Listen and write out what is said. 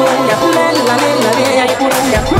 purunya, la la la la la purunya.